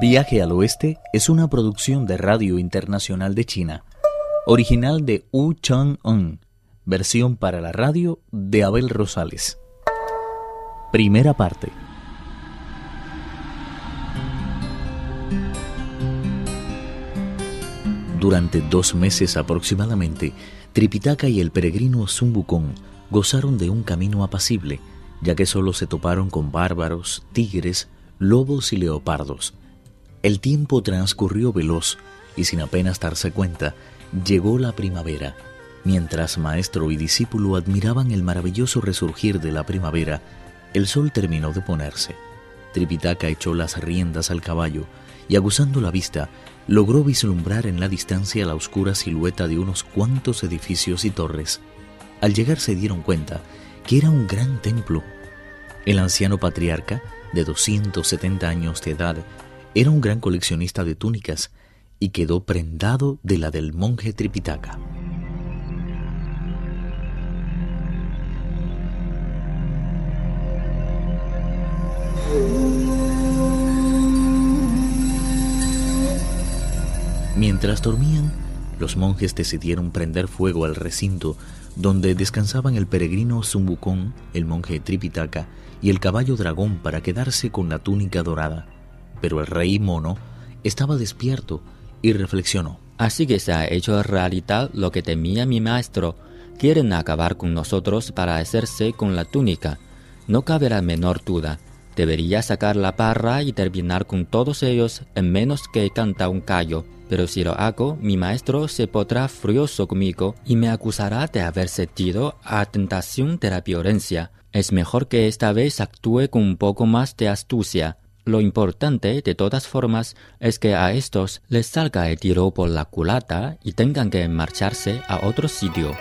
Viaje al Oeste es una producción de Radio Internacional de China, original de Wu Chang-un, versión para la radio de Abel Rosales. Primera parte. Durante dos meses aproximadamente, Tripitaka y el peregrino Sun Wukong gozaron de un camino apacible, ya que solo se toparon con bárbaros, tigres, lobos y leopardos. El tiempo transcurrió veloz y sin apenas darse cuenta, llegó la primavera. Mientras maestro y discípulo admiraban el maravilloso resurgir de la primavera, el sol terminó de ponerse. Tripitaka echó las riendas al caballo y, aguzando la vista, logró vislumbrar en la distancia la oscura silueta de unos cuantos edificios y torres. Al llegar se dieron cuenta que era un gran templo. El anciano patriarca, de 270 años de edad, era un gran coleccionista de túnicas y quedó prendado de la del monje Tripitaka. Mientras dormían, los monjes decidieron prender fuego al recinto donde descansaban el peregrino Wukong, el monje Tripitaka y el caballo dragón para quedarse con la túnica dorada. Pero el rey mono estaba despierto y reflexionó. Así que se ha hecho realidad lo que temía mi maestro. Quieren acabar con nosotros para hacerse con la túnica. No cabe la menor duda. Debería sacar la parra y terminar con todos ellos en menos que canta un callo. Pero si lo hago, mi maestro se podrá furioso conmigo y me acusará de haber sentido a tentación de la violencia. Es mejor que esta vez actúe con un poco más de astucia. Lo importante, de todas formas, es que a estos les salga el tiro por la culata y tengan que marcharse a otro sitio.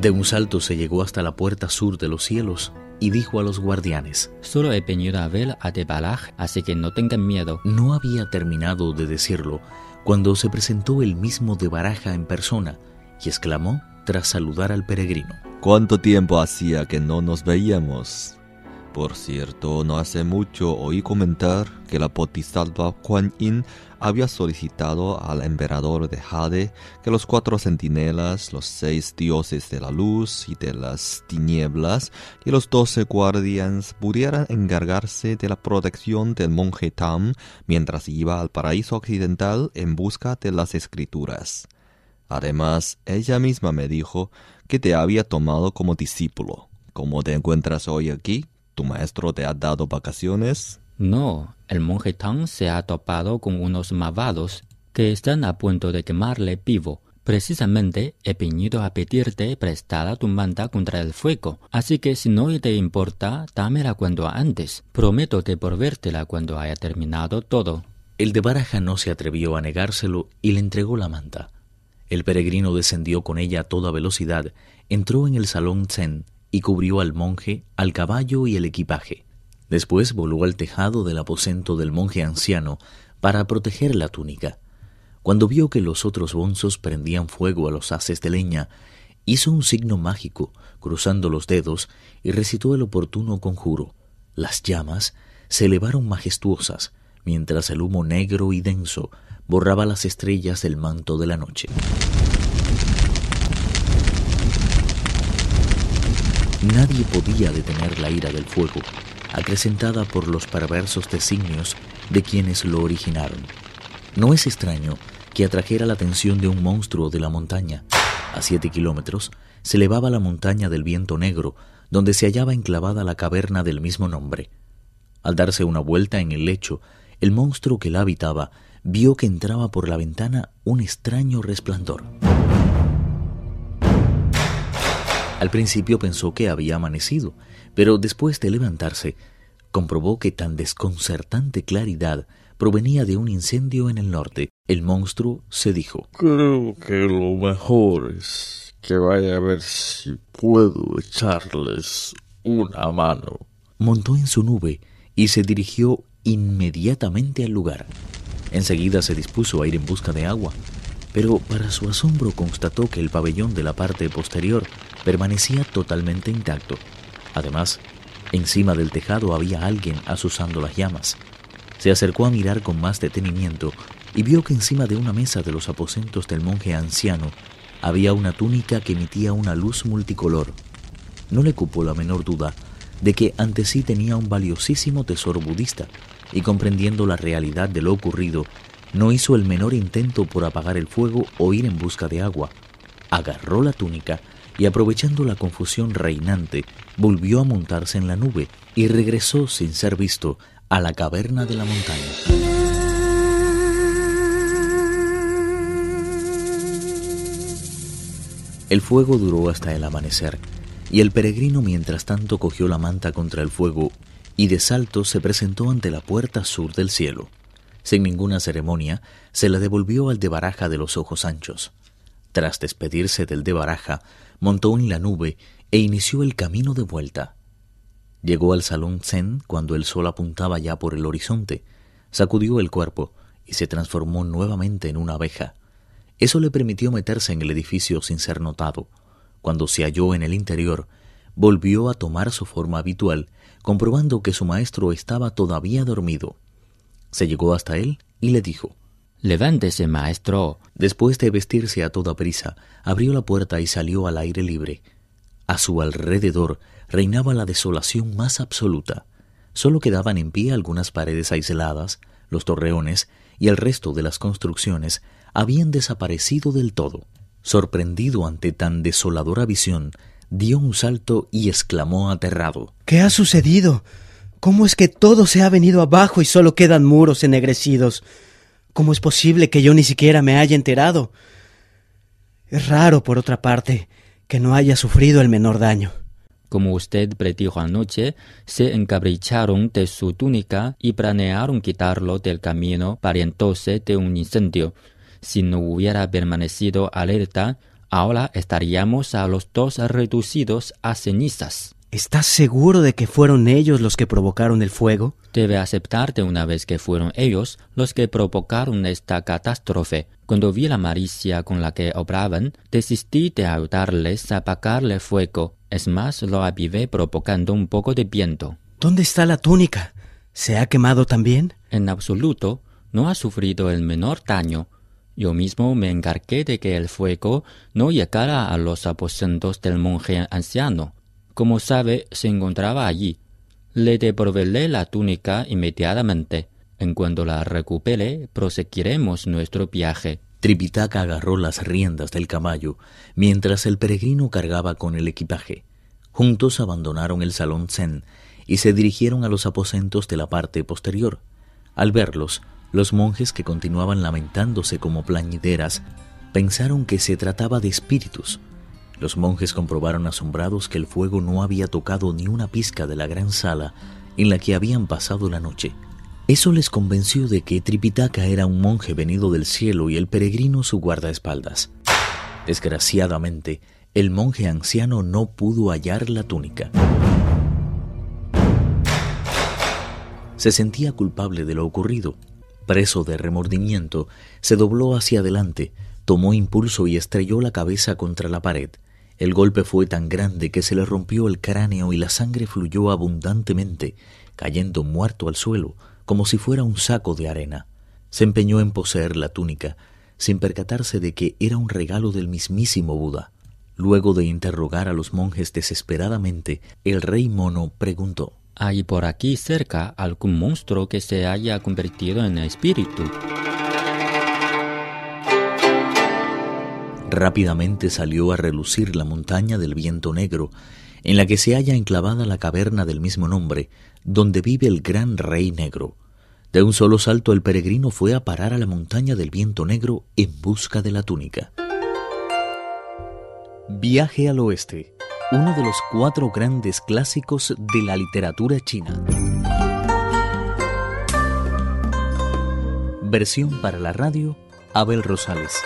De un salto se llegó hasta la puerta sur de los cielos y dijo a los guardianes, Solo he venido a ver a Debalaj, así que no tengan miedo. No había terminado de decirlo cuando se presentó el mismo de Baraja en persona y exclamó tras saludar al peregrino. ¿Cuánto tiempo hacía que no nos veíamos? Por cierto, no hace mucho oí comentar que la Bodhisattva Kuan Yin había solicitado al emperador de Jade que los cuatro centinelas, los seis dioses de la luz y de las tinieblas y los doce guardians pudieran encargarse de la protección del monje Tam mientras iba al paraíso occidental en busca de las escrituras. Además, ella misma me dijo que te había tomado como discípulo. ¿Cómo te encuentras hoy aquí? ¿Tu maestro te ha dado vacaciones? No, el monje Tang se ha topado con unos malvados que están a punto de quemarle vivo. Precisamente he venido a pedirte prestada tu manta contra el fuego, así que si no te importa, dámela cuando antes. Prometo devolvértela cuando haya terminado todo. El de Baraja no se atrevió a negárselo y le entregó la manta. El peregrino descendió con ella a toda velocidad, entró en el salón Zen y cubrió al monje, al caballo y el equipaje. Después voló al tejado del aposento del monje anciano para proteger la túnica. Cuando vio que los otros bonzos prendían fuego a los haces de leña, hizo un signo mágico, cruzando los dedos, y recitó el oportuno conjuro. Las llamas se elevaron majestuosas, mientras el humo negro y denso borraba las estrellas del manto de la noche. Nadie podía detener la ira del fuego, acrecentada por los perversos designios de quienes lo originaron. No es extraño que atrajera la atención de un monstruo de la montaña. A siete kilómetros se elevaba la montaña del viento negro, donde se hallaba enclavada la caverna del mismo nombre. Al darse una vuelta en el lecho, el monstruo que la habitaba vio que entraba por la ventana un extraño resplandor. Al principio pensó que había amanecido, pero después de levantarse, comprobó que tan desconcertante claridad provenía de un incendio en el norte. El monstruo se dijo, Creo que lo mejor es que vaya a ver si puedo echarles una mano. Montó en su nube y se dirigió inmediatamente al lugar. Enseguida se dispuso a ir en busca de agua, pero para su asombro constató que el pabellón de la parte posterior permanecía totalmente intacto. Además, Encima del tejado había alguien asusando las llamas. Se acercó a mirar con más detenimiento y vio que encima de una mesa de los aposentos del monje anciano había una túnica que emitía una luz multicolor. No le cupo la menor duda de que ante sí tenía un valiosísimo tesoro budista, y comprendiendo la realidad de lo ocurrido, no hizo el menor intento por apagar el fuego o ir en busca de agua. Agarró la túnica y aprovechando la confusión reinante, volvió a montarse en la nube y regresó sin ser visto a la caverna de la montaña. El fuego duró hasta el amanecer, y el peregrino mientras tanto cogió la manta contra el fuego y de salto se presentó ante la puerta sur del cielo. Sin ninguna ceremonia, se la devolvió al de Baraja de los ojos anchos. Tras despedirse del de Baraja, montó en la nube e inició el camino de vuelta. Llegó al salón Zen cuando el sol apuntaba ya por el horizonte, sacudió el cuerpo y se transformó nuevamente en una abeja. Eso le permitió meterse en el edificio sin ser notado. Cuando se halló en el interior, volvió a tomar su forma habitual, comprobando que su maestro estaba todavía dormido. Se llegó hasta él y le dijo Levántese, maestro. Después de vestirse a toda prisa, abrió la puerta y salió al aire libre. A su alrededor reinaba la desolación más absoluta. Solo quedaban en pie algunas paredes aisladas, los torreones y el resto de las construcciones habían desaparecido del todo. Sorprendido ante tan desoladora visión, dio un salto y exclamó aterrado. ¿Qué ha sucedido? ¿Cómo es que todo se ha venido abajo y solo quedan muros ennegrecidos? ¿Cómo es posible que yo ni siquiera me haya enterado? Es raro, por otra parte, que no haya sufrido el menor daño. Como usted predijo anoche, se encapricharon de su túnica y planearon quitarlo del camino parientóse de un incendio. Si no hubiera permanecido alerta, ahora estaríamos a los dos reducidos a cenizas. ¿Estás seguro de que fueron ellos los que provocaron el fuego? Debe aceptarte una vez que fueron ellos los que provocaron esta catástrofe. Cuando vi la malicia con la que obraban, desistí de ayudarles a apagarle fuego. Es más, lo avivé provocando un poco de viento. ¿Dónde está la túnica? ¿Se ha quemado también? En absoluto, no ha sufrido el menor daño. Yo mismo me encargué de que el fuego no llegara a los aposentos del monje anciano. Como sabe, se encontraba allí. Le devolveré la túnica inmediatamente. En cuanto la recupere, proseguiremos nuestro viaje. Tripitaka agarró las riendas del caballo mientras el peregrino cargaba con el equipaje. Juntos abandonaron el salón Zen y se dirigieron a los aposentos de la parte posterior. Al verlos, los monjes que continuaban lamentándose como plañideras pensaron que se trataba de espíritus. Los monjes comprobaron asombrados que el fuego no había tocado ni una pizca de la gran sala en la que habían pasado la noche. Eso les convenció de que Tripitaka era un monje venido del cielo y el peregrino su guardaespaldas. Desgraciadamente, el monje anciano no pudo hallar la túnica. Se sentía culpable de lo ocurrido Preso de remordimiento, se dobló hacia adelante, tomó impulso y estrelló la cabeza contra la pared. El golpe fue tan grande que se le rompió el cráneo y la sangre fluyó abundantemente, cayendo muerto al suelo, como si fuera un saco de arena. Se empeñó en poseer la túnica, sin percatarse de que era un regalo del mismísimo Buda. Luego de interrogar a los monjes desesperadamente, el rey mono preguntó ¿Hay por aquí cerca algún monstruo que se haya convertido en espíritu? Rápidamente salió a relucir la montaña del viento negro, en la que se halla enclavada la caverna del mismo nombre, donde vive el gran rey negro. De un solo salto el peregrino fue a parar a la montaña del viento negro en busca de la túnica. Viaje al oeste uno de los cuatro grandes clásicos de la literatura china. Versión para la radio, Abel Rosales.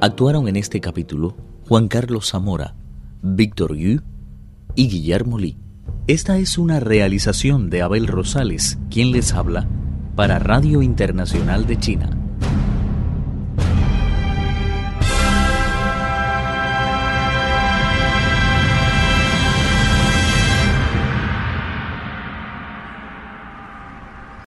Actuaron en este capítulo Juan Carlos Zamora, Víctor Yu y Guillermo Lee. Esta es una realización de Abel Rosales, quien les habla, para Radio Internacional de China.